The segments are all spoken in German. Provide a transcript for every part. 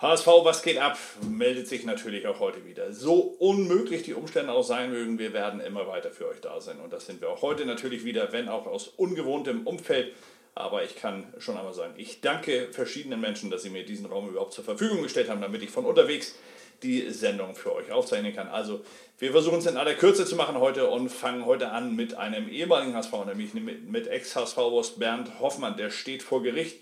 HSV, was geht ab? Meldet sich natürlich auch heute wieder. So unmöglich die Umstände auch sein mögen, wir werden immer weiter für euch da sein. Und das sind wir auch heute natürlich wieder, wenn auch aus ungewohntem Umfeld. Aber ich kann schon einmal sagen, ich danke verschiedenen Menschen, dass sie mir diesen Raum überhaupt zur Verfügung gestellt haben, damit ich von unterwegs die Sendung für euch aufzeichnen kann. Also wir versuchen es in aller Kürze zu machen heute und fangen heute an mit einem ehemaligen HSV, nämlich mit Ex-HSV-Boss Bernd Hoffmann. Der steht vor Gericht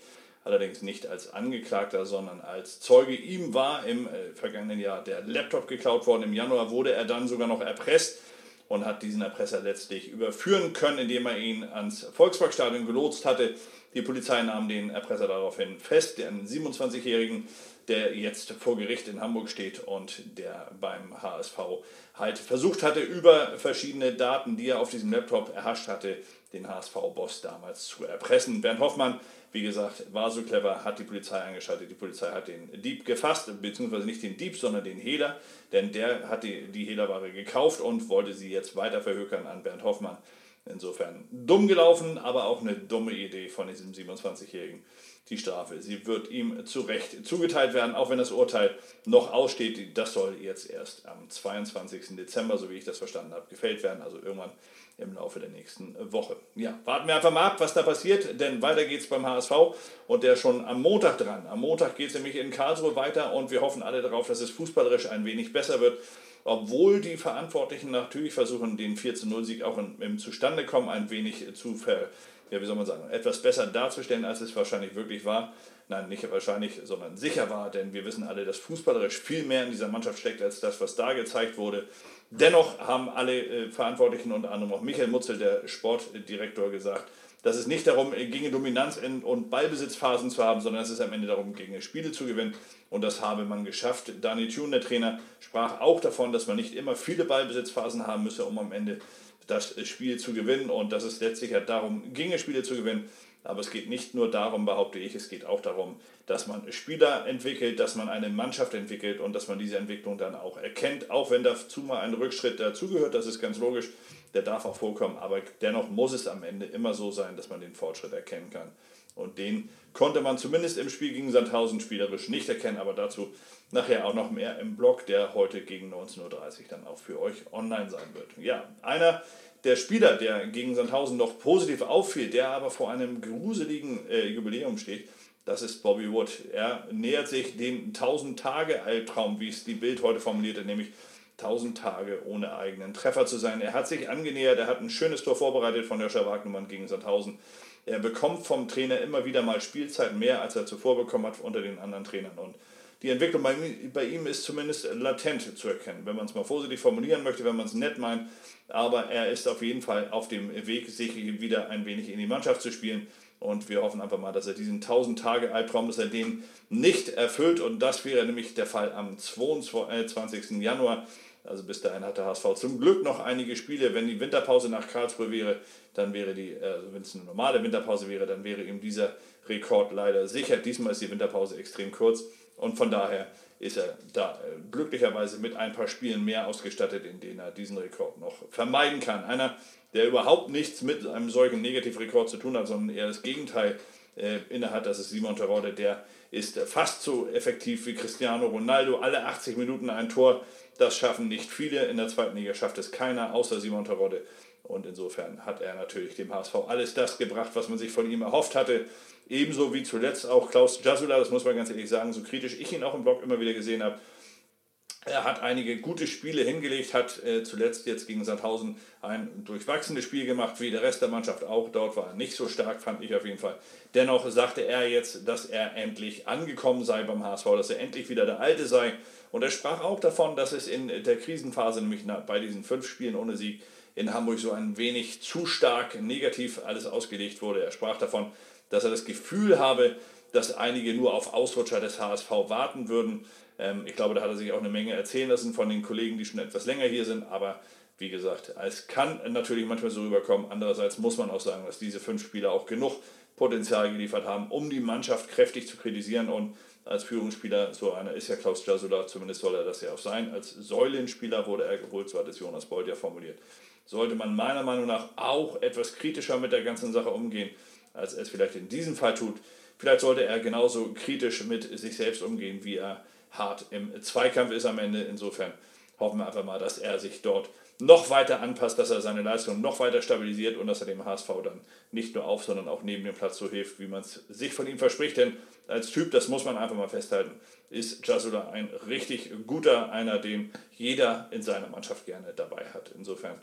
allerdings nicht als Angeklagter, sondern als Zeuge. Ihm war im äh, vergangenen Jahr der Laptop geklaut worden. Im Januar wurde er dann sogar noch erpresst und hat diesen Erpresser letztlich überführen können, indem er ihn ans Volksparkstadion gelotst hatte. Die Polizei nahm den Erpresser daraufhin fest, den 27-Jährigen, der jetzt vor Gericht in Hamburg steht und der beim HSV halt versucht hatte, über verschiedene Daten, die er auf diesem Laptop erhascht hatte, den HSV-Boss damals zu erpressen. Bernd Hoffmann wie gesagt, war so clever, hat die Polizei eingeschaltet. Die Polizei hat den Dieb gefasst, beziehungsweise nicht den Dieb, sondern den Hehler, denn der hat die, die Hehlerware gekauft und wollte sie jetzt weiter verhökern an Bernd Hoffmann. Insofern dumm gelaufen, aber auch eine dumme Idee von diesem 27-Jährigen. Die Strafe, sie wird ihm zu Recht zugeteilt werden, auch wenn das Urteil noch aussteht. Das soll jetzt erst am 22. Dezember, so wie ich das verstanden habe, gefällt werden. Also irgendwann im Laufe der nächsten Woche. Ja, warten wir einfach mal ab, was da passiert, denn weiter geht es beim HSV und der schon am Montag dran. Am Montag geht es nämlich in Karlsruhe weiter und wir hoffen alle darauf, dass es fußballerisch ein wenig besser wird. Obwohl die Verantwortlichen natürlich versuchen, den 4-0-Sieg auch im Zustandekommen ein wenig zu ver, ja, wie soll man sagen, etwas besser darzustellen, als es wahrscheinlich wirklich war. Nein, nicht wahrscheinlich, sondern sicher war, denn wir wissen alle, dass fußballerisch viel mehr in dieser Mannschaft steckt, als das, was da gezeigt wurde. Dennoch haben alle äh, Verantwortlichen, unter anderem auch Michael Mutzel, der Sportdirektor, gesagt, dass es nicht darum ginge, Dominanz in, und Ballbesitzphasen zu haben, sondern dass es am Ende darum ginge, Spiele zu gewinnen. Und das habe man geschafft. Daniel Thune, der Trainer, sprach auch davon, dass man nicht immer viele Ballbesitzphasen haben müsse, um am Ende das Spiel zu gewinnen. Und dass es letztlich ja darum ginge, Spiele zu gewinnen. Aber es geht nicht nur darum, behaupte ich, es geht auch darum, dass man Spieler entwickelt, dass man eine Mannschaft entwickelt und dass man diese Entwicklung dann auch erkennt, auch wenn dazu mal ein Rückschritt dazugehört, das ist ganz logisch, der darf auch vorkommen, aber dennoch muss es am Ende immer so sein, dass man den Fortschritt erkennen kann. Und den konnte man zumindest im Spiel gegen Sandhausen spielerisch nicht erkennen, aber dazu nachher auch noch mehr im Blog, der heute gegen 19.30 Uhr dann auch für euch online sein wird. Ja, einer der Spieler, der gegen Sandhausen noch positiv auffiel, der aber vor einem gruseligen äh, Jubiläum steht, das ist Bobby Wood. Er nähert sich dem 1000-Tage-Albtraum, wie es die Bild heute formulierte, nämlich 1000 Tage ohne eigenen Treffer zu sein. Er hat sich angenähert, er hat ein schönes Tor vorbereitet von Joscha Wagnermann gegen Sandhausen. Er bekommt vom Trainer immer wieder mal Spielzeit mehr, als er zuvor bekommen hat unter den anderen Trainern. Und die Entwicklung bei, bei ihm ist zumindest latent zu erkennen, wenn man es mal vorsichtig formulieren möchte, wenn man es nett meint. Aber er ist auf jeden Fall auf dem Weg, sich wieder ein wenig in die Mannschaft zu spielen. Und wir hoffen einfach mal, dass er diesen 1000-Tage-Albtraum, dass er den nicht erfüllt. Und das wäre nämlich der Fall am 22. Januar. Also bis dahin hat der HSV zum Glück noch einige Spiele. Wenn die Winterpause nach Karlsruhe wäre, dann wäre die, also wenn es eine normale Winterpause wäre, dann wäre ihm dieser Rekord leider sicher. Diesmal ist die Winterpause extrem kurz. Und von daher ist er da äh, glücklicherweise mit ein paar Spielen mehr ausgestattet, in denen er diesen Rekord noch vermeiden kann. Einer, der überhaupt nichts mit einem solchen Negativrekord zu tun hat, sondern eher das Gegenteil äh, innehat, das ist Simon Terodde, der ist fast so effektiv wie Cristiano Ronaldo. Alle 80 Minuten ein Tor, das schaffen nicht viele. In der zweiten Liga schafft es keiner, außer Simon Terodde. Und insofern hat er natürlich dem HSV alles das gebracht, was man sich von ihm erhofft hatte. Ebenso wie zuletzt auch Klaus Jasula, das muss man ganz ehrlich sagen, so kritisch ich ihn auch im Blog immer wieder gesehen habe. Er hat einige gute Spiele hingelegt, hat äh, zuletzt jetzt gegen Sandhausen ein durchwachsenes Spiel gemacht, wie der Rest der Mannschaft auch. Dort war er nicht so stark, fand ich auf jeden Fall. Dennoch sagte er jetzt, dass er endlich angekommen sei beim HSV, dass er endlich wieder der Alte sei. Und er sprach auch davon, dass es in der Krisenphase, nämlich bei diesen fünf Spielen ohne Sieg in Hamburg, so ein wenig zu stark negativ alles ausgelegt wurde. Er sprach davon, dass er das Gefühl habe, dass einige nur auf Ausrutscher des HSV warten würden. Ähm, ich glaube, da hat er sich auch eine Menge erzählen lassen von den Kollegen, die schon etwas länger hier sind. Aber wie gesagt, es kann natürlich manchmal so rüberkommen. Andererseits muss man auch sagen, dass diese fünf Spieler auch genug Potenzial geliefert haben, um die Mannschaft kräftig zu kritisieren. Und als Führungsspieler, so einer ist ja Klaus Jasula, zumindest soll er das ja auch sein. Als Säulenspieler wurde er geholt, so hat es Jonas Bold ja formuliert. Sollte man meiner Meinung nach auch etwas kritischer mit der ganzen Sache umgehen als er es vielleicht in diesem Fall tut. Vielleicht sollte er genauso kritisch mit sich selbst umgehen, wie er hart im Zweikampf ist am Ende. Insofern hoffen wir einfach mal, dass er sich dort noch weiter anpasst, dass er seine Leistung noch weiter stabilisiert und dass er dem HSV dann nicht nur auf, sondern auch neben dem Platz so hilft, wie man es sich von ihm verspricht. Denn als Typ, das muss man einfach mal festhalten, ist Jasula ein richtig guter, einer, den jeder in seiner Mannschaft gerne dabei hat. Insofern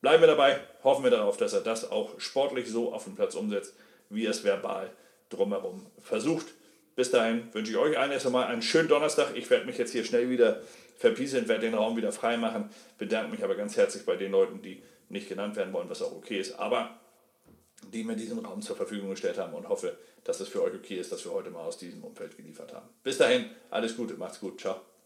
bleiben wir dabei, hoffen wir darauf, dass er das auch sportlich so auf dem Platz umsetzt, wie er es verbal drumherum versucht. Bis dahin wünsche ich euch allen erst einmal einen schönen Donnerstag. Ich werde mich jetzt hier schnell wieder verpieseln, werde den Raum wieder frei machen. Bedanke mich aber ganz herzlich bei den Leuten, die nicht genannt werden wollen, was auch okay ist, aber die mir diesen Raum zur Verfügung gestellt haben und hoffe, dass es für euch okay ist, dass wir heute mal aus diesem Umfeld geliefert haben. Bis dahin, alles Gute, macht's gut, ciao.